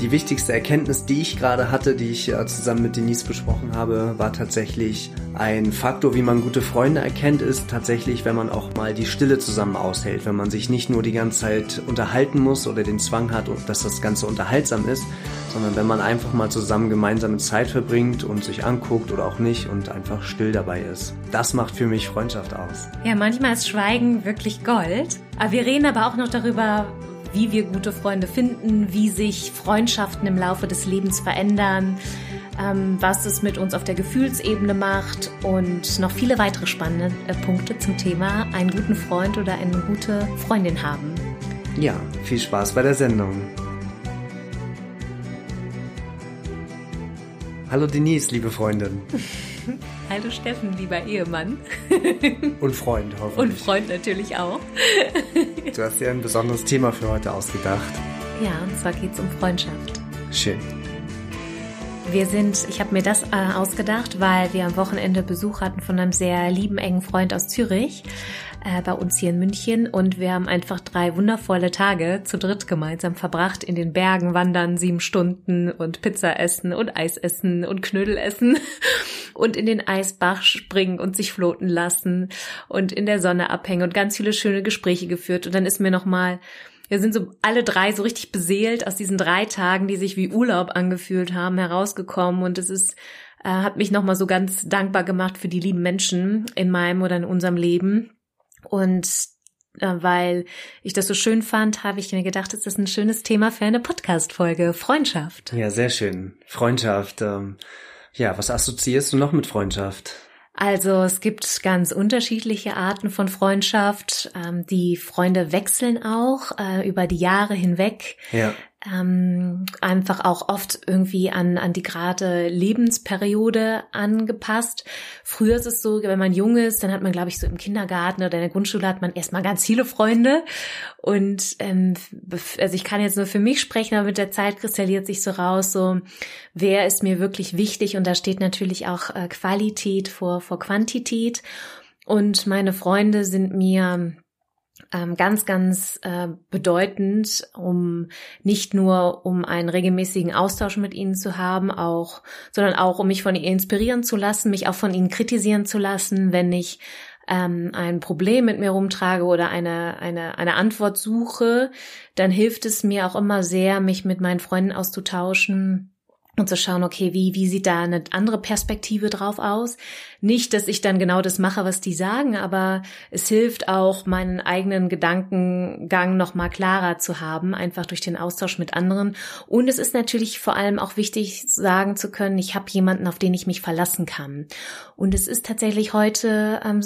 Die wichtigste Erkenntnis, die ich gerade hatte, die ich äh, zusammen mit Denise besprochen habe, war tatsächlich ein Faktor, wie man gute Freunde erkennt, ist tatsächlich, wenn man auch mal die Stille zusammen aushält, wenn man sich nicht nur die ganze Zeit unterhalten muss oder den Zwang hat, dass das Ganze unterhaltsam ist, sondern wenn man einfach mal zusammen gemeinsame Zeit verbringt und sich anguckt oder auch nicht und einfach still dabei ist. Das macht für mich Freundschaft aus. Ja, manchmal ist Schweigen wirklich Gold. Aber wir reden aber auch noch darüber, wie wir gute Freunde finden, wie sich Freundschaften im Laufe des Lebens verändern, ähm, was es mit uns auf der Gefühlsebene macht und noch viele weitere spannende äh, Punkte zum Thema einen guten Freund oder eine gute Freundin haben. Ja, viel Spaß bei der Sendung. Hallo Denise, liebe Freundin. Hallo Steffen, lieber Ehemann. Und Freund, hoffentlich. Und Freund natürlich auch. Du hast dir ein besonderes Thema für heute ausgedacht. Ja, und zwar geht es um Freundschaft. Schön. Wir sind, ich habe mir das äh, ausgedacht, weil wir am Wochenende Besuch hatten von einem sehr lieben, engen Freund aus Zürich äh, bei uns hier in München. Und wir haben einfach drei wundervolle Tage zu dritt gemeinsam verbracht, in den Bergen wandern, sieben Stunden und Pizza essen und Eis essen und Knödel essen und in den Eisbach springen und sich floten lassen und in der Sonne abhängen und ganz viele schöne Gespräche geführt. Und dann ist mir noch mal wir sind so alle drei so richtig beseelt aus diesen drei Tagen, die sich wie Urlaub angefühlt haben, herausgekommen und es ist äh, hat mich noch mal so ganz dankbar gemacht für die lieben Menschen in meinem oder in unserem Leben und äh, weil ich das so schön fand, habe ich mir gedacht, es ist ein schönes Thema für eine Podcast-Folge. Freundschaft. Ja, sehr schön. Freundschaft. Ähm, ja, was assoziierst du noch mit Freundschaft? Also es gibt ganz unterschiedliche Arten von Freundschaft. Ähm, die Freunde wechseln auch äh, über die Jahre hinweg. Ja ähm, einfach auch oft irgendwie an, an die gerade Lebensperiode angepasst. Früher ist es so, wenn man jung ist, dann hat man, glaube ich, so im Kindergarten oder in der Grundschule hat man erstmal ganz viele Freunde. Und ähm, also ich kann jetzt nur für mich sprechen, aber mit der Zeit kristalliert sich so raus, so wer ist mir wirklich wichtig. Und da steht natürlich auch äh, Qualität vor, vor Quantität. Und meine Freunde sind mir ganz, ganz äh, bedeutend, um nicht nur um einen regelmäßigen Austausch mit ihnen zu haben, auch, sondern auch um mich von ihnen inspirieren zu lassen, mich auch von ihnen kritisieren zu lassen, wenn ich ähm, ein Problem mit mir rumtrage oder eine, eine, eine Antwort suche, dann hilft es mir auch immer sehr, mich mit meinen Freunden auszutauschen und zu schauen, okay, wie, wie sieht da eine andere Perspektive drauf aus? Nicht, dass ich dann genau das mache, was die sagen, aber es hilft auch, meinen eigenen Gedankengang nochmal klarer zu haben, einfach durch den Austausch mit anderen. Und es ist natürlich vor allem auch wichtig, sagen zu können, ich habe jemanden, auf den ich mich verlassen kann. Und es ist tatsächlich heute, ähm,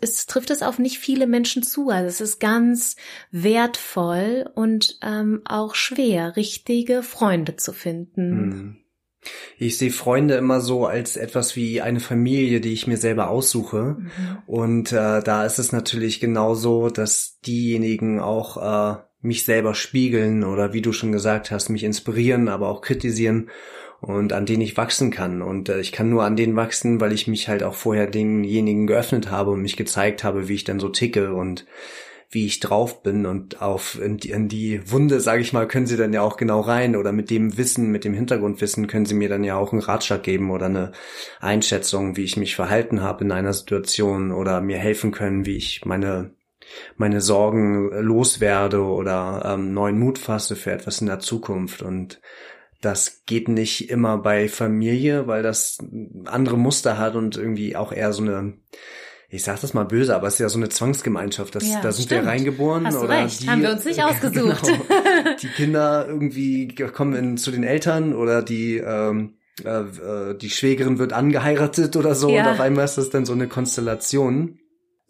es trifft es auf nicht viele Menschen zu. Also es ist ganz wertvoll und ähm, auch schwer, richtige Freunde zu finden. Mhm. Ich sehe Freunde immer so als etwas wie eine Familie, die ich mir selber aussuche. Mhm. Und äh, da ist es natürlich genauso, dass diejenigen auch äh, mich selber spiegeln oder wie du schon gesagt hast, mich inspirieren, aber auch kritisieren und an denen ich wachsen kann. Und äh, ich kann nur an denen wachsen, weil ich mich halt auch vorher denjenigen geöffnet habe und mich gezeigt habe, wie ich dann so ticke und wie ich drauf bin und auf in die, in die Wunde, sage ich mal, können sie dann ja auch genau rein. Oder mit dem Wissen, mit dem Hintergrundwissen können sie mir dann ja auch einen Ratschlag geben oder eine Einschätzung, wie ich mich verhalten habe in einer Situation oder mir helfen können, wie ich meine meine Sorgen loswerde oder ähm, neuen Mut fasse für etwas in der Zukunft. Und das geht nicht immer bei Familie, weil das andere Muster hat und irgendwie auch eher so eine ich sag das mal böse, aber es ist ja so eine Zwangsgemeinschaft. Das, ja, da sind stimmt. wir reingeboren. Hast du oder recht, die, haben wir uns nicht ausgesucht. Genau, die Kinder irgendwie kommen in, zu den Eltern oder die ähm, äh, äh, die Schwägerin wird angeheiratet oder so ja. und auf einmal ist das dann so eine Konstellation.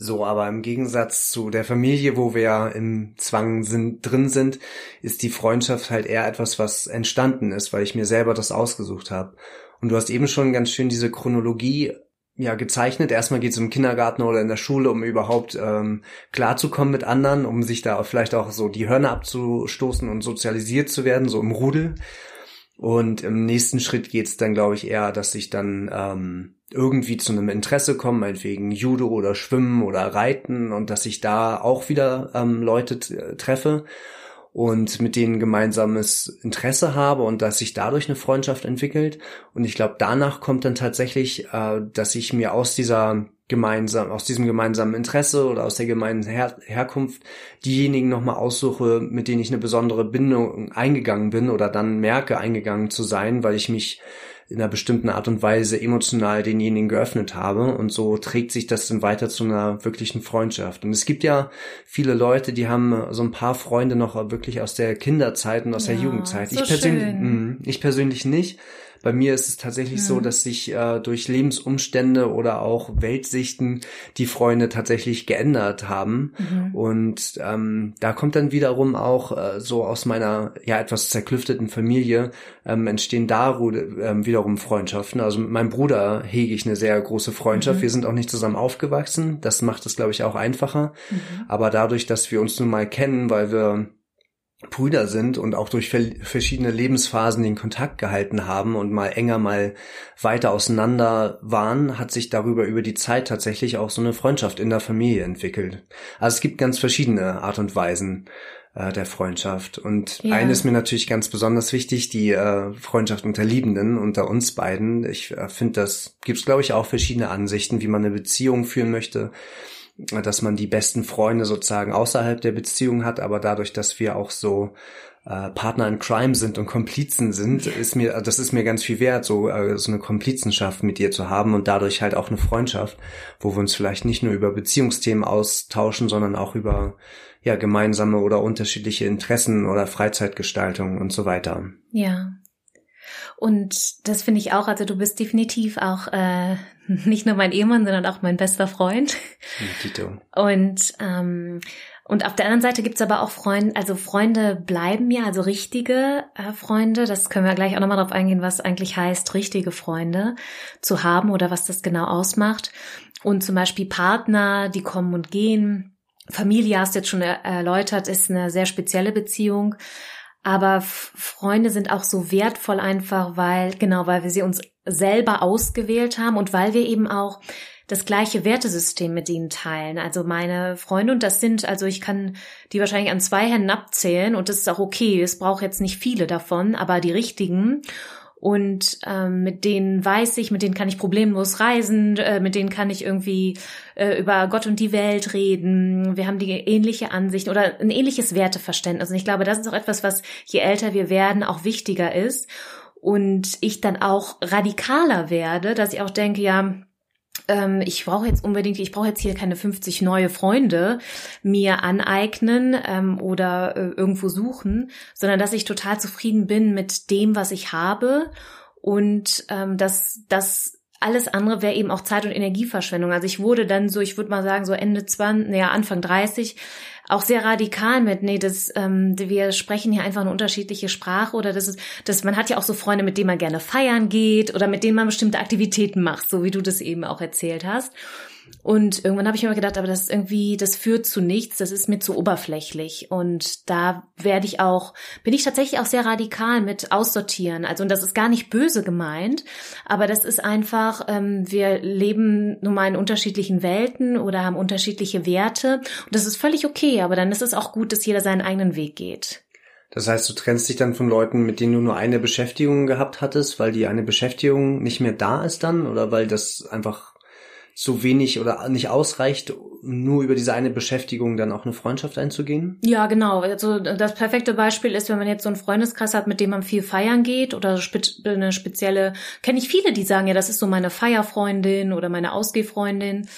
So, aber im Gegensatz zu der Familie, wo wir im Zwang sind, drin sind, ist die Freundschaft halt eher etwas, was entstanden ist, weil ich mir selber das ausgesucht habe. Und du hast eben schon ganz schön diese Chronologie ja gezeichnet. Erstmal geht es im Kindergarten oder in der Schule, um überhaupt ähm, klarzukommen mit anderen, um sich da vielleicht auch so die Hörner abzustoßen und sozialisiert zu werden, so im Rudel. Und im nächsten Schritt geht es dann, glaube ich, eher, dass ich dann ähm, irgendwie zu einem Interesse komme, meinetwegen Judo oder Schwimmen oder Reiten und dass ich da auch wieder ähm, Leute treffe und mit denen gemeinsames Interesse habe und dass sich dadurch eine Freundschaft entwickelt. Und ich glaube, danach kommt dann tatsächlich, äh, dass ich mir aus dieser gemeinsam, aus diesem gemeinsamen Interesse oder aus der gemeinsamen Her Herkunft diejenigen nochmal aussuche, mit denen ich eine besondere Bindung eingegangen bin oder dann merke, eingegangen zu sein, weil ich mich in einer bestimmten Art und Weise emotional denjenigen geöffnet habe und so trägt sich das dann weiter zu einer wirklichen Freundschaft. Und es gibt ja viele Leute, die haben so ein paar Freunde noch wirklich aus der Kinderzeit und aus ja, der Jugendzeit. So ich persönlich, mh, ich persönlich nicht. Bei mir ist es tatsächlich mhm. so, dass sich äh, durch Lebensumstände oder auch Weltsichten die Freunde tatsächlich geändert haben. Mhm. Und ähm, da kommt dann wiederum auch äh, so aus meiner ja etwas zerklüfteten Familie ähm, entstehen da ähm, wiederum Freundschaften. Also mit meinem Bruder hege ich eine sehr große Freundschaft. Mhm. Wir sind auch nicht zusammen aufgewachsen. Das macht es, glaube ich, auch einfacher. Mhm. Aber dadurch, dass wir uns nun mal kennen, weil wir Brüder sind und auch durch verschiedene Lebensphasen den Kontakt gehalten haben und mal enger, mal weiter auseinander waren, hat sich darüber über die Zeit tatsächlich auch so eine Freundschaft in der Familie entwickelt. Also es gibt ganz verschiedene Art und Weisen äh, der Freundschaft. Und ja. eine ist mir natürlich ganz besonders wichtig, die äh, Freundschaft unter Liebenden, unter uns beiden. Ich äh, finde, das gibt es, glaube ich, auch verschiedene Ansichten, wie man eine Beziehung führen möchte dass man die besten Freunde sozusagen außerhalb der Beziehung hat, aber dadurch, dass wir auch so äh, Partner in Crime sind und Komplizen sind, ist mir, das ist mir ganz viel wert, so, äh, so eine Komplizenschaft mit dir zu haben und dadurch halt auch eine Freundschaft, wo wir uns vielleicht nicht nur über Beziehungsthemen austauschen, sondern auch über ja gemeinsame oder unterschiedliche Interessen oder Freizeitgestaltung und so weiter. Ja, und das finde ich auch, also du bist definitiv auch äh, nicht nur mein Ehemann, sondern auch mein bester Freund. Tito. Und ähm, und auf der anderen Seite gibt's aber auch Freunde, also Freunde bleiben mir, also richtige äh, Freunde. Das können wir gleich auch nochmal drauf eingehen, was eigentlich heißt, richtige Freunde zu haben oder was das genau ausmacht. Und zum Beispiel Partner, die kommen und gehen. Familie hast du jetzt schon erläutert, ist eine sehr spezielle Beziehung. Aber Freunde sind auch so wertvoll einfach, weil, genau, weil wir sie uns selber ausgewählt haben und weil wir eben auch das gleiche Wertesystem mit ihnen teilen. Also meine Freunde, und das sind, also ich kann die wahrscheinlich an zwei Händen abzählen und das ist auch okay. Es braucht jetzt nicht viele davon, aber die richtigen. Und ähm, mit denen weiß ich, mit denen kann ich problemlos reisen, äh, mit denen kann ich irgendwie äh, über Gott und die Welt reden. Wir haben die ähnliche Ansicht oder ein ähnliches Werteverständnis. Und ich glaube, das ist auch etwas, was je älter wir werden, auch wichtiger ist. Und ich dann auch radikaler werde, dass ich auch denke, ja, ähm, ich brauche jetzt unbedingt, ich brauche jetzt hier keine 50 neue Freunde mir aneignen ähm, oder äh, irgendwo suchen, sondern dass ich total zufrieden bin mit dem, was ich habe und ähm, dass das alles andere wäre eben auch Zeit- und Energieverschwendung. Also ich wurde dann so, ich würde mal sagen, so Ende 20, naja, Anfang 30 auch sehr radikal mit, nee, das, ähm, wir sprechen hier einfach eine unterschiedliche Sprache oder das ist, das, man hat ja auch so Freunde, mit denen man gerne feiern geht oder mit denen man bestimmte Aktivitäten macht, so wie du das eben auch erzählt hast. Und irgendwann habe ich mir gedacht, aber das ist irgendwie, das führt zu nichts, das ist mir zu oberflächlich. Und da werde ich auch, bin ich tatsächlich auch sehr radikal mit aussortieren. Also, und das ist gar nicht böse gemeint, aber das ist einfach, ähm, wir leben nun mal in unterschiedlichen Welten oder haben unterschiedliche Werte. Und das ist völlig okay, aber dann ist es auch gut, dass jeder seinen eigenen Weg geht. Das heißt, du trennst dich dann von Leuten, mit denen du nur eine Beschäftigung gehabt hattest, weil die eine Beschäftigung nicht mehr da ist dann oder weil das einfach so wenig oder nicht ausreicht, nur über diese eine Beschäftigung dann auch eine Freundschaft einzugehen? Ja, genau. Also das perfekte Beispiel ist, wenn man jetzt so einen Freundeskreis hat, mit dem man viel feiern geht oder eine spezielle, kenne ich viele, die sagen, ja, das ist so meine Feierfreundin oder meine Ausgehfreundin.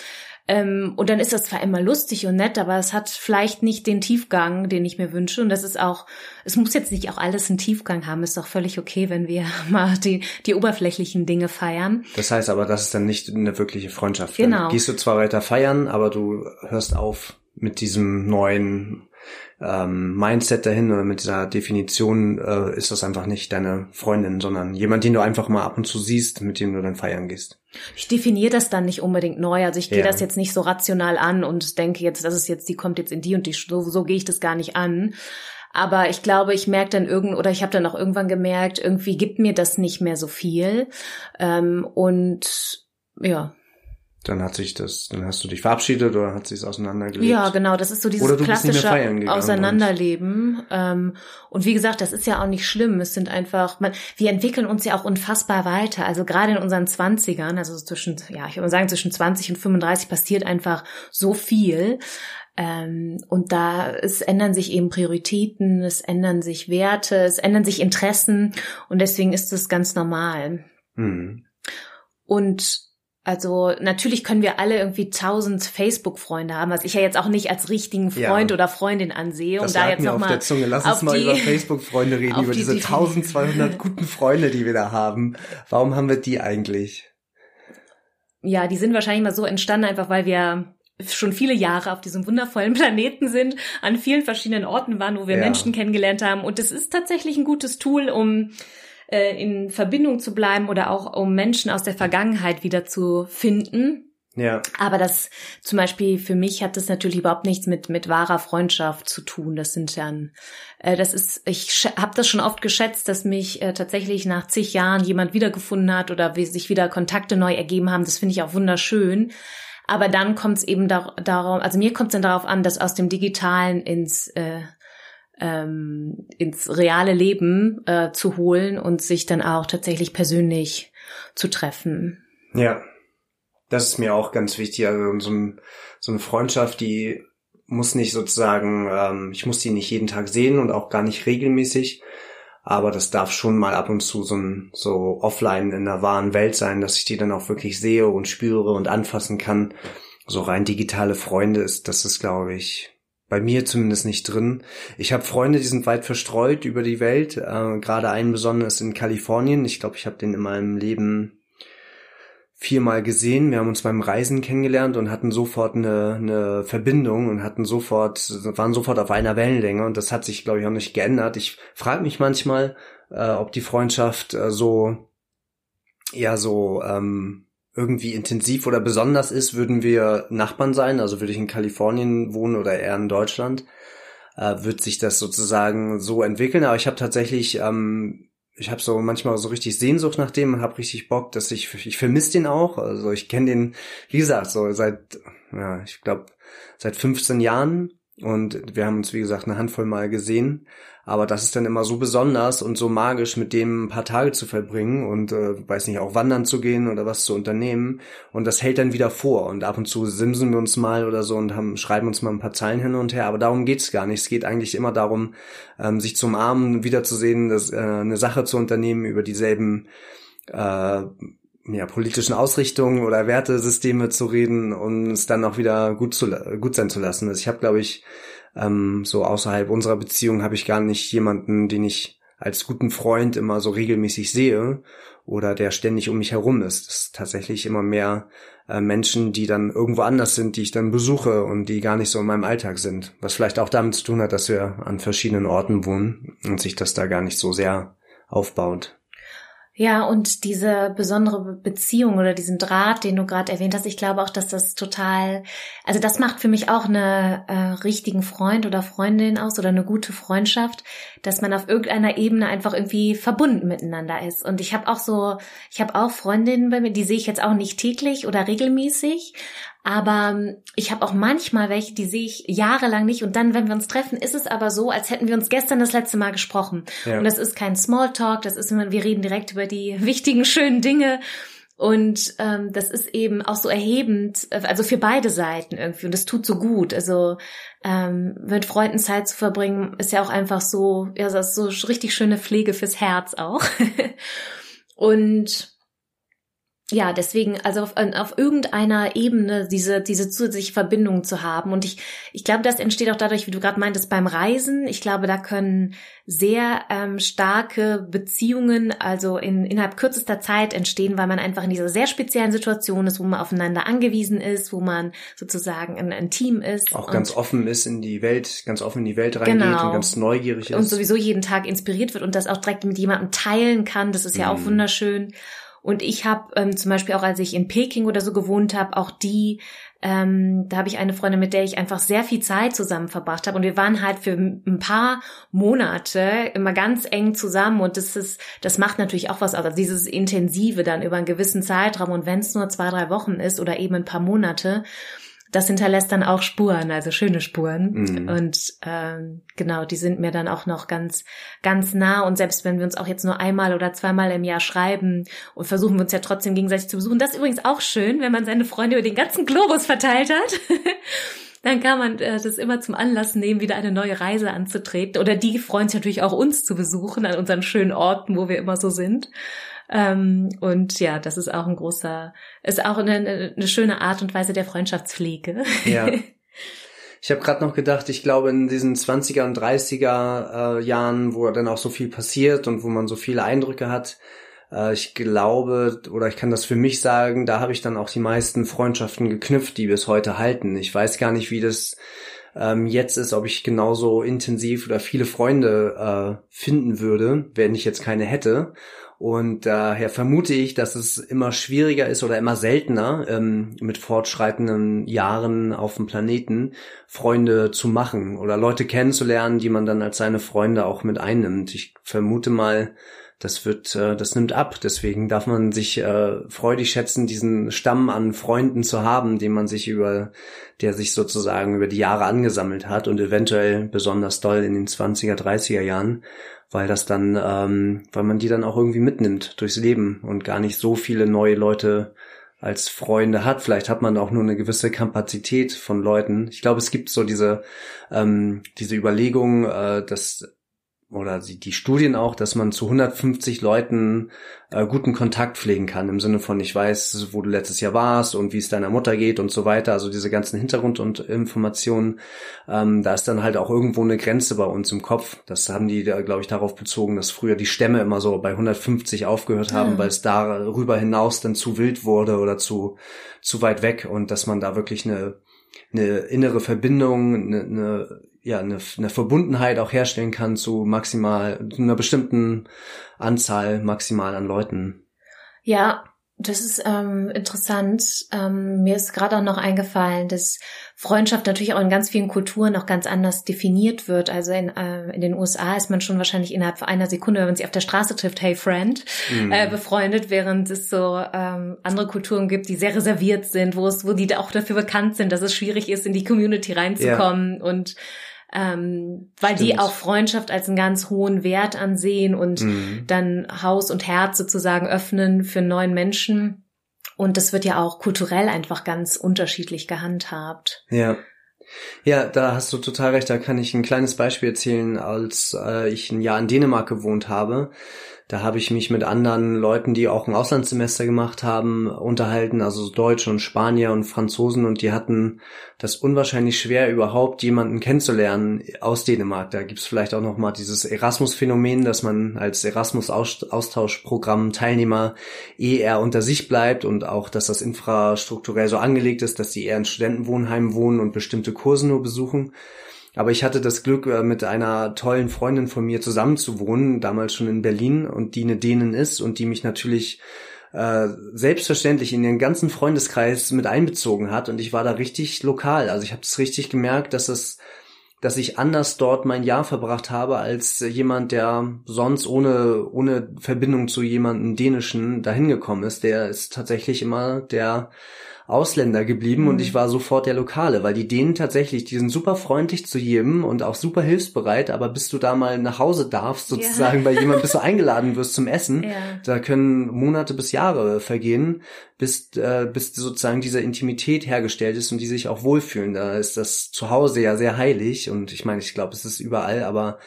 Ähm, und dann ist das zwar immer lustig und nett, aber es hat vielleicht nicht den Tiefgang, den ich mir wünsche. Und das ist auch, es muss jetzt nicht auch alles einen Tiefgang haben. Ist doch völlig okay, wenn wir mal die, die oberflächlichen Dinge feiern. Das heißt aber, das ist dann nicht eine wirkliche Freundschaft. Genau. Dann gehst du zwar weiter feiern, aber du hörst auf mit diesem neuen ähm, Mindset dahin oder mit dieser Definition äh, ist das einfach nicht deine Freundin, sondern jemand, den du einfach mal ab und zu siehst, mit dem du dann feiern gehst. Ich definiere das dann nicht unbedingt neu. Also ich gehe Ja. das jetzt nicht so rational an und denke jetzt, das ist jetzt, die kommt jetzt in die und die, so, so gehe ich das gar nicht an. Aber ich glaube, ich merke dann irgend oder ich habe dann auch irgendwann gemerkt, irgendwie gibt mir das nicht mehr so viel. Ähm, und ja, Dann hat sich das, dann hast du dich verabschiedet oder hat sich es auseinandergelebt. Ja, genau, das ist so dieses klassische Auseinanderleben. Ähm, und wie gesagt, das ist ja auch nicht schlimm. Es sind einfach, man, wir entwickeln uns ja auch unfassbar weiter. Also gerade in unseren Zwanzigern, also so zwischen, ja, ich würde mal sagen, zwischen 20 und 35 passiert einfach so viel. Ähm, und da es ändern sich eben Prioritäten, es ändern sich Werte, es ändern sich Interessen und deswegen ist das ganz normal. Mhm. Und also natürlich können wir alle irgendwie tausend Facebook-Freunde haben, was ich ja jetzt auch nicht als richtigen Freund Ja. oder Freundin ansehe, um Das da jetzt mir noch auf mal der Zunge. Lass uns mal die- über Facebook-Freunde reden, über die diese Defini- 1200 guten Freunde, die wir da haben. Warum haben wir die eigentlich? Ja, die sind wahrscheinlich mal so entstanden, einfach weil wir schon viele Jahre auf diesem wundervollen Planeten sind, an vielen verschiedenen Orten waren, wo wir Ja. Menschen kennengelernt haben. Und es ist tatsächlich ein gutes Tool, um äh, in Verbindung zu bleiben oder auch um Menschen aus der Vergangenheit wieder zu finden. Ja, Aber das zum Beispiel für mich hat das natürlich überhaupt nichts mit mit wahrer Freundschaft zu tun. Das sind dann, äh, das ist, ich habe das schon oft geschätzt, dass mich äh, tatsächlich nach zig Jahren jemand wiedergefunden hat oder wie sich wieder Kontakte neu ergeben haben. Das finde ich auch wunderschön. Aber dann kommt es eben dar darum, also mir kommt es dann darauf an, dass aus dem Digitalen ins äh, ähm, ins reale Leben äh, zu holen und sich dann auch tatsächlich persönlich zu treffen. ja. Das ist mir auch ganz wichtig. Also so, ein, so eine Freundschaft, die muss nicht sozusagen, ähm, ich muss die nicht jeden Tag sehen und auch gar nicht regelmäßig. Aber das darf schon mal ab und zu so, ein, so offline in der wahren Welt sein, dass ich die dann auch wirklich sehe und spüre und anfassen kann. So rein digitale Freunde ist, das ist, glaube ich, bei mir zumindest nicht drin. Ich habe Freunde, die sind weit verstreut über die Welt. Äh, Gerade einen besonders in Kalifornien. Ich glaube, ich habe den in meinem Leben viermal gesehen. Wir haben uns beim Reisen kennengelernt und hatten sofort eine, eine Verbindung und hatten sofort, waren sofort auf einer Wellenlänge und das hat sich, glaube ich, auch nicht geändert. Ich frage mich manchmal, äh, ob die Freundschaft äh, so ja so ähm, irgendwie intensiv oder besonders ist, würden wir Nachbarn sein, also würde ich in Kalifornien wohnen oder eher in Deutschland, äh, wird sich das sozusagen so entwickeln. Aber ich habe tatsächlich ähm, ich habe so manchmal so richtig Sehnsucht nach dem und habe richtig Bock, dass ich ich vermisse den auch. Also ich kenne den, wie gesagt, so seit ja, ich glaube seit 15 Jahren und wir haben uns wie gesagt eine Handvoll mal gesehen, aber das ist dann immer so besonders und so magisch mit dem ein paar Tage zu verbringen und äh, weiß nicht auch wandern zu gehen oder was zu unternehmen und das hält dann wieder vor und ab und zu simsen wir uns mal oder so und haben schreiben uns mal ein paar Zeilen hin und her, aber darum geht's gar nicht. Es geht eigentlich immer darum, ähm, sich zum Armen wiederzusehen, das, äh, eine Sache zu unternehmen über dieselben äh, ja, politischen Ausrichtungen oder Wertesysteme zu reden und es dann auch wieder gut, zu, gut sein zu lassen. Also ich habe, glaube ich, ähm, so außerhalb unserer Beziehung habe ich gar nicht jemanden, den ich als guten Freund immer so regelmäßig sehe oder der ständig um mich herum ist. Es ist tatsächlich immer mehr äh, Menschen, die dann irgendwo anders sind, die ich dann besuche und die gar nicht so in meinem Alltag sind. Was vielleicht auch damit zu tun hat, dass wir an verschiedenen Orten wohnen und sich das da gar nicht so sehr aufbaut. Ja, und diese besondere Beziehung oder diesen Draht, den du gerade erwähnt hast, ich glaube auch, dass das total, also das macht für mich auch eine äh, richtigen Freund oder Freundin aus oder eine gute Freundschaft, dass man auf irgendeiner Ebene einfach irgendwie verbunden miteinander ist. Und ich habe auch so, ich habe auch Freundinnen bei mir, die sehe ich jetzt auch nicht täglich oder regelmäßig, aber ähm, ich habe auch manchmal welche, die sehe ich jahrelang nicht. Und dann, wenn wir uns treffen, ist es aber so, als hätten wir uns gestern das letzte Mal gesprochen. Ja. Und das ist kein Smalltalk, das ist immer, wir reden direkt über die wichtigen, schönen Dinge. Und ähm, das ist eben auch so erhebend, äh, also für beide Seiten irgendwie. Und das tut so gut. Also ähm, mit Freunden Zeit zu verbringen, ist ja auch einfach so, ja, das ist so richtig schöne Pflege fürs Herz auch. Und ja, deswegen, also auf, auf irgendeiner Ebene diese, diese zusätzliche Verbindung zu haben. Und ich, ich glaube, das entsteht auch dadurch, wie du gerade meintest, beim Reisen. Ich glaube, da können sehr ähm, starke Beziehungen, also in, innerhalb kürzester Zeit entstehen, weil man einfach in dieser sehr speziellen Situation ist, wo man aufeinander angewiesen ist, wo man sozusagen ein, ein Team ist. Auch ganz offen ist in die Welt, ganz offen in die Welt reingeht genau. und ganz neugierig ist. Und sowieso jeden Tag inspiriert wird und das auch direkt mit jemandem teilen kann. Das ist ja mm. auch mhm. wunderschön. Und ich habe ähm, zum Beispiel auch, als ich in Peking oder so gewohnt habe, auch die, ähm, da habe ich eine Freundin, mit der ich einfach sehr viel Zeit zusammen verbracht habe. Und wir waren halt für ein paar Monate immer ganz eng zusammen. Und das ist, das macht natürlich auch was aus. Also dieses Intensive dann über einen gewissen Zeitraum. Und wenn es nur zwei, drei Wochen ist oder eben ein paar Monate, das hinterlässt dann auch Spuren, also schöne Spuren. Mhm. Und ähm, genau, die sind mir dann auch noch ganz, ganz nah. Und selbst wenn wir uns auch jetzt nur einmal oder zweimal im Jahr schreiben und versuchen wir uns ja trotzdem gegenseitig zu besuchen. Das ist übrigens auch schön, wenn man seine Freunde über den ganzen Globus verteilt hat. dann kann man äh, das immer zum Anlass nehmen, wieder eine neue Reise anzutreten. Oder die freuen sich natürlich auch uns zu besuchen an unseren schönen Orten, wo wir immer so sind. Ähm, und ja, das ist auch ein großer, ist auch eine, eine schöne Art und Weise der Freundschaftspflege. Ja. Ich habe gerade noch gedacht, ich glaube in diesen 20er und 30er äh, Jahren, wo dann auch so viel passiert und wo man so viele Eindrücke hat, äh, ich glaube, oder ich kann das für mich sagen, da habe ich dann auch die meisten Freundschaften geknüpft, die bis heute halten. Ich weiß gar nicht, wie das ähm, jetzt ist, ob ich genauso intensiv oder viele Freunde äh, finden würde, wenn ich jetzt keine hätte. Und daher vermute ich, dass es immer schwieriger ist oder immer seltener ähm, mit fortschreitenden Jahren auf dem Planeten Freunde zu machen oder Leute kennenzulernen, die man dann als seine Freunde auch mit einnimmt. Ich vermute mal, das wird, äh, das nimmt ab. Deswegen darf man sich äh, freudig schätzen, diesen Stamm an Freunden zu haben, den man sich über, der sich sozusagen über die Jahre angesammelt hat und eventuell besonders doll in den 20er, 30er Jahren weil das dann, ähm, weil man die dann auch irgendwie mitnimmt durchs Leben und gar nicht so viele neue Leute als Freunde hat. Vielleicht hat man auch nur eine gewisse Kapazität von Leuten. Ich glaube, es gibt so diese ähm, diese Überlegung, äh, dass oder die, die Studien auch, dass man zu 150 Leuten äh, guten Kontakt pflegen kann, im Sinne von, ich weiß, wo du letztes Jahr warst und wie es deiner Mutter geht und so weiter, also diese ganzen Hintergrund- und Informationen, ähm, da ist dann halt auch irgendwo eine Grenze bei uns im Kopf. Das haben die, glaube ich, darauf bezogen, dass früher die Stämme immer so bei 150 aufgehört haben, mhm. weil es darüber hinaus dann zu wild wurde oder zu, zu weit weg und dass man da wirklich eine eine innere Verbindung, eine, eine ja eine, eine Verbundenheit auch herstellen kann zu maximal zu einer bestimmten Anzahl maximal an Leuten. Ja, das ist ähm, interessant. Ähm, mir ist gerade auch noch eingefallen, dass Freundschaft natürlich auch in ganz vielen Kulturen auch ganz anders definiert wird. Also in, äh, in den USA ist man schon wahrscheinlich innerhalb von einer Sekunde, wenn man sich auf der Straße trifft, hey Friend, mm. äh, befreundet, während es so ähm, andere Kulturen gibt, die sehr reserviert sind, wo es, wo die auch dafür bekannt sind, dass es schwierig ist, in die Community reinzukommen ja. und ähm, weil Stimmt. die auch Freundschaft als einen ganz hohen Wert ansehen und mhm. dann Haus und Herz sozusagen öffnen für neuen Menschen. Und das wird ja auch kulturell einfach ganz unterschiedlich gehandhabt. Ja. Ja, da hast du total recht. Da kann ich ein kleines Beispiel erzählen, als äh, ich ein Jahr in Dänemark gewohnt habe. Da habe ich mich mit anderen Leuten, die auch ein Auslandssemester gemacht haben, unterhalten, also Deutsche und Spanier und Franzosen und die hatten das unwahrscheinlich schwer, überhaupt jemanden kennenzulernen aus Dänemark. Da gibt's vielleicht auch nochmal dieses Erasmus-Phänomen, dass man als Erasmus-Austauschprogramm Teilnehmer eh eher unter sich bleibt und auch, dass das infrastrukturell so angelegt ist, dass die eher in Studentenwohnheimen wohnen und bestimmte Kurse nur besuchen. Aber ich hatte das Glück, äh, mit einer tollen Freundin von mir zusammen zu wohnen, damals schon in Berlin und die eine Dänen ist und die mich natürlich äh, selbstverständlich in den ganzen Freundeskreis mit einbezogen hat und ich war da richtig lokal. Also ich habe es richtig gemerkt, dass es dass ich anders dort mein Jahr verbracht habe als jemand, der sonst ohne, ohne Verbindung zu jemandem Dänischen dahin gekommen ist. Der ist tatsächlich immer der Ausländer geblieben mhm. und ich war sofort der Lokale, weil die Dänen tatsächlich, die sind super freundlich zu jedem und auch super hilfsbereit, aber bis du da mal nach Hause darfst, sozusagen ja. bei jemandem, bis du eingeladen wirst zum Essen, ja. da können Monate bis Jahre vergehen, bis, äh, bis sozusagen diese Intimität hergestellt ist und die sich auch wohlfühlen. Da ist das Zuhause ja sehr heilig und ich meine, ich glaube, es ist überall, aber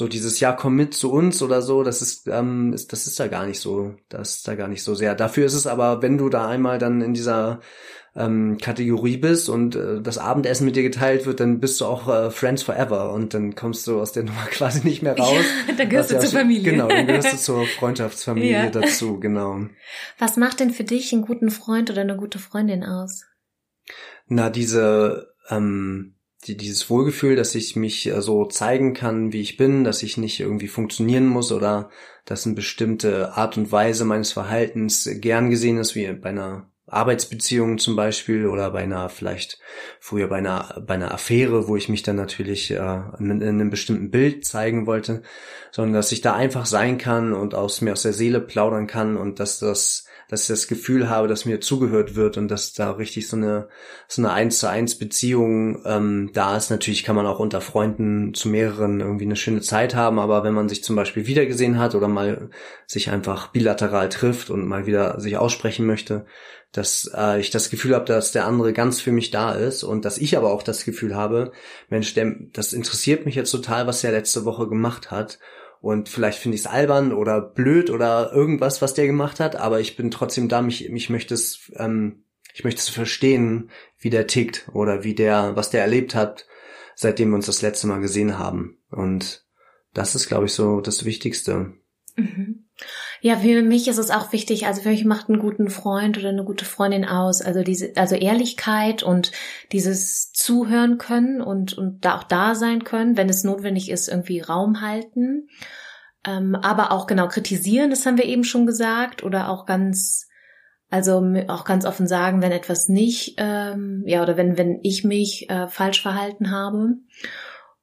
so dieses Ja, komm mit zu uns oder so, das ist, ähm, ist, das ist da gar nicht so, das ist da gar nicht so sehr. Dafür ist es aber, wenn du da einmal dann in dieser ähm, Kategorie bist und äh, das Abendessen mit dir geteilt wird, dann bist du auch äh, Friends Forever und dann kommst du aus der Nummer quasi nicht mehr raus. Ja, dann gehörst du ja zur Familie. Genau, dann gehörst du zur Freundschaftsfamilie ja. dazu, genau. Was macht denn für dich einen guten Freund oder eine gute Freundin aus? Na, diese ähm, die, dieses Wohlgefühl, dass ich mich äh, so zeigen kann, wie ich bin, dass ich nicht irgendwie funktionieren muss oder dass eine bestimmte Art und Weise meines Verhaltens gern gesehen ist, wie bei einer Arbeitsbeziehung zum Beispiel oder bei einer vielleicht früher bei einer bei einer Affäre, wo ich mich dann natürlich äh, in, in einem bestimmten Bild zeigen wollte, sondern dass ich da einfach sein kann und aus mir aus der Seele plaudern kann und dass das dass ich das Gefühl habe, dass mir zugehört wird und dass da richtig so eine so eine eins zu eins Beziehung ähm, da ist. Natürlich kann man auch unter Freunden zu mehreren irgendwie eine schöne Zeit haben, aber wenn man sich zum Beispiel wiedergesehen hat oder mal sich einfach bilateral trifft und mal wieder sich aussprechen möchte, dass äh, ich das Gefühl habe, dass der andere ganz für mich da ist und dass ich aber auch das Gefühl habe, Mensch, der, das interessiert mich jetzt total, was er letzte Woche gemacht hat und vielleicht finde ich es albern oder blöd oder irgendwas, was der gemacht hat, aber ich bin trotzdem da, mich, mich möchte es, ähm, ich möchte es verstehen, wie der tickt oder wie der, was der erlebt hat, seitdem wir uns das letzte Mal gesehen haben. Und das ist, glaube ich, so das Wichtigste. Mhm. Ja, für mich ist es auch wichtig, also für mich macht einen guten Freund oder eine gute Freundin aus, also diese, also Ehrlichkeit und dieses Zuhören können und, und da auch da sein können, wenn es notwendig ist, irgendwie Raum halten. Ähm, aber auch genau kritisieren, das haben wir eben schon gesagt, oder auch ganz, also auch ganz offen sagen, wenn etwas nicht, ähm, ja, oder wenn, wenn ich mich äh, falsch verhalten habe.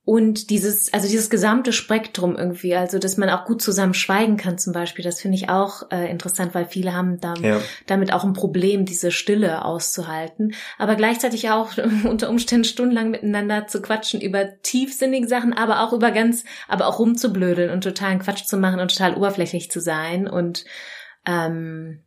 Und dieses, also dieses gesamte Spektrum irgendwie, also dass man auch gut zusammen schweigen kann zum Beispiel, das finde ich auch äh, interessant, weil viele haben da, ja. damit auch ein Problem, diese Stille auszuhalten. Aber gleichzeitig auch unter Umständen stundenlang miteinander zu quatschen über tiefsinnige Sachen, aber auch über ganz, aber auch rumzublödeln und totalen Quatsch zu machen und total oberflächlich zu sein. Und ähm,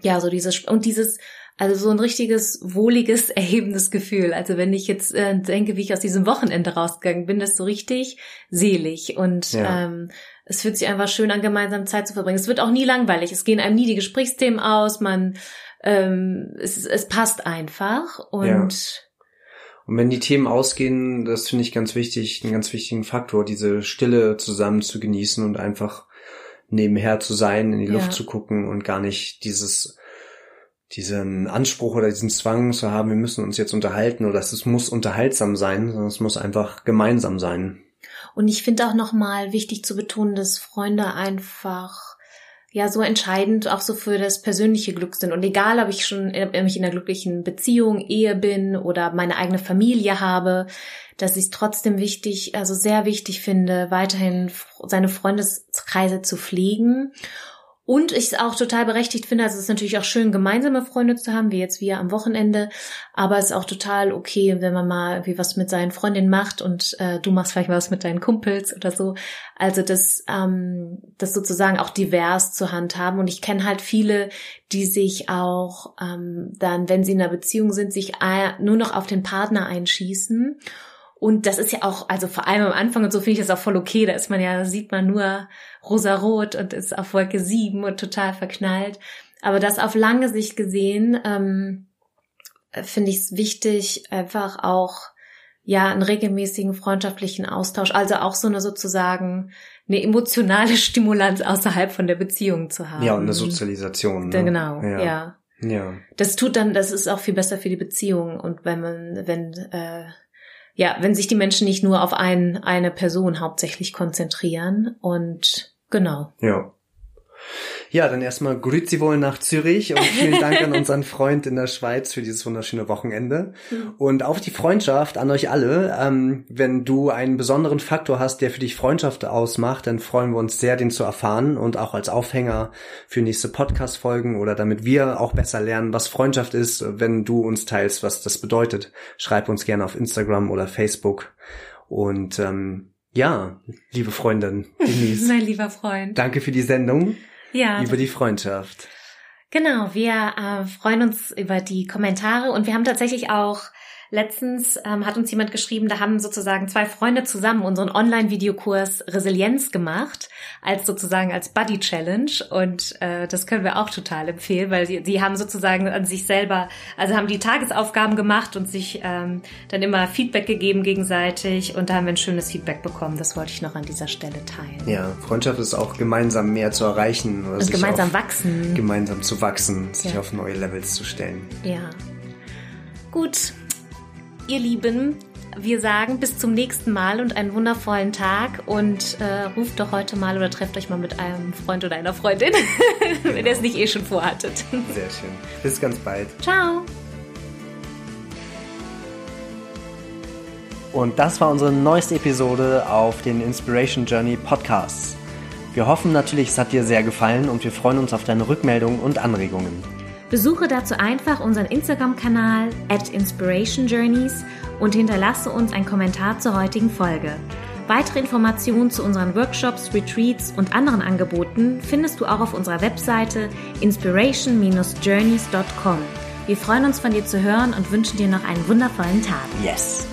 ja, so dieses, und dieses also so ein richtiges, wohliges, erhebendes Gefühl. Also wenn ich jetzt äh, denke, wie ich aus diesem Wochenende rausgegangen bin, das ist so richtig selig. Und ja. ähm, es fühlt sich einfach schön an, gemeinsam Zeit zu verbringen. Es wird auch nie langweilig. Es gehen einem nie die Gesprächsthemen aus. Man, ähm, es, es passt einfach. Und ja. Und wenn die Themen ausgehen, das finde ich ganz wichtig, einen ganz wichtigen Faktor, diese Stille zusammen zu genießen und einfach nebenher zu sein, in die Luft ja. zu gucken und gar nicht dieses diesen Anspruch oder diesen Zwang zu haben, wir müssen uns jetzt unterhalten oder es muss unterhaltsam sein, sondern es muss einfach gemeinsam sein. Und ich finde auch nochmal wichtig zu betonen, dass Freunde einfach ja so entscheidend auch so für das persönliche Glück sind. Und egal, ob ich schon ob ich in einer glücklichen Beziehung, Ehe bin oder meine eigene Familie habe, dass ich es trotzdem wichtig, also sehr wichtig finde, weiterhin seine Freundeskreise zu pflegen und ich es auch total berechtigt finde, also es ist natürlich auch schön, gemeinsame Freunde zu haben, wie jetzt wir am Wochenende, aber es ist auch total okay, wenn man mal irgendwie was mit seinen Freundinnen macht und äh, du machst vielleicht was mit deinen Kumpels oder so. Also das, ähm, das sozusagen auch divers zur Hand haben. Und ich kenne halt viele, die sich auch ähm, dann, wenn sie in einer Beziehung sind, sich nur noch auf den Partner einschießen. Und das ist ja auch, also vor allem am Anfang und so finde ich das auch voll okay. Da ist man ja, sieht man nur rosarot und ist auf Wolke sieben und total verknallt. Aber das auf lange Sicht gesehen, ähm, finde ich es wichtig, einfach auch ja einen regelmäßigen freundschaftlichen Austausch, also auch so eine sozusagen eine emotionale Stimulanz außerhalb von der Beziehung zu haben. Ja, und eine Sozialisation. Ne? Genau, ja. ja. Ja. Das tut dann, das ist auch viel besser für die Beziehung. Und wenn man, wenn äh, ja, wenn sich die Menschen nicht nur auf ein, eine Person hauptsächlich konzentrieren und genau. Ja. Ja, dann erstmal grüezi wohl nach Zürich und vielen Dank an unseren Freund in der Schweiz für dieses wunderschöne Wochenende. Mhm. Und auf die Freundschaft an euch alle. Ähm, wenn du einen besonderen Faktor hast, der für dich Freundschaft ausmacht, dann freuen wir uns sehr, den zu erfahren und auch als Aufhänger für nächste Podcast-Folgen oder damit wir auch besser lernen, was Freundschaft ist, wenn du uns teilst, was das bedeutet. Schreib uns gerne auf Instagram oder Facebook. Und ähm, ja, liebe Freundin Denise. mein lieber Freund. Danke für die Sendung. Ja. Über die Freundschaft. Genau, wir äh, freuen uns über die Kommentare und wir haben tatsächlich auch Letztens ähm, hat uns jemand geschrieben, da haben sozusagen zwei Freunde zusammen unseren Online-Videokurs Resilienz gemacht, als sozusagen als Buddy Challenge. Und äh, das können wir auch total empfehlen, weil sie, sie haben sozusagen an sich selber, also haben die Tagesaufgaben gemacht und sich ähm, dann immer Feedback gegeben gegenseitig. Und da haben wir ein schönes Feedback bekommen. Das wollte ich noch an dieser Stelle teilen. Ja, Freundschaft ist auch gemeinsam mehr zu erreichen. Oder und gemeinsam wachsen. Gemeinsam zu wachsen, sich ja. auf neue Levels zu stellen. Ja. Gut, ihr Lieben, wir sagen bis zum nächsten Mal und einen wundervollen Tag und äh, ruft doch heute mal oder trefft euch mal mit einem Freund oder einer Freundin, genau. wenn ihr es nicht eh schon vorhattet. Sehr schön. Bis ganz bald. Ciao. Und das war unsere neueste Episode auf den Inspiration Journey Podcasts. Wir hoffen natürlich, es hat dir sehr gefallen und wir freuen uns auf deine Rückmeldungen und Anregungen. Besuche dazu einfach unseren Instagram-Kanal at Inspiration Journeys und hinterlasse uns einen Kommentar zur heutigen Folge. Weitere Informationen zu unseren Workshops, Retreats und anderen Angeboten findest du auch auf unserer Webseite inspiration-journeys.com. Wir freuen uns von dir zu hören und wünschen dir noch einen wundervollen Tag. Yes!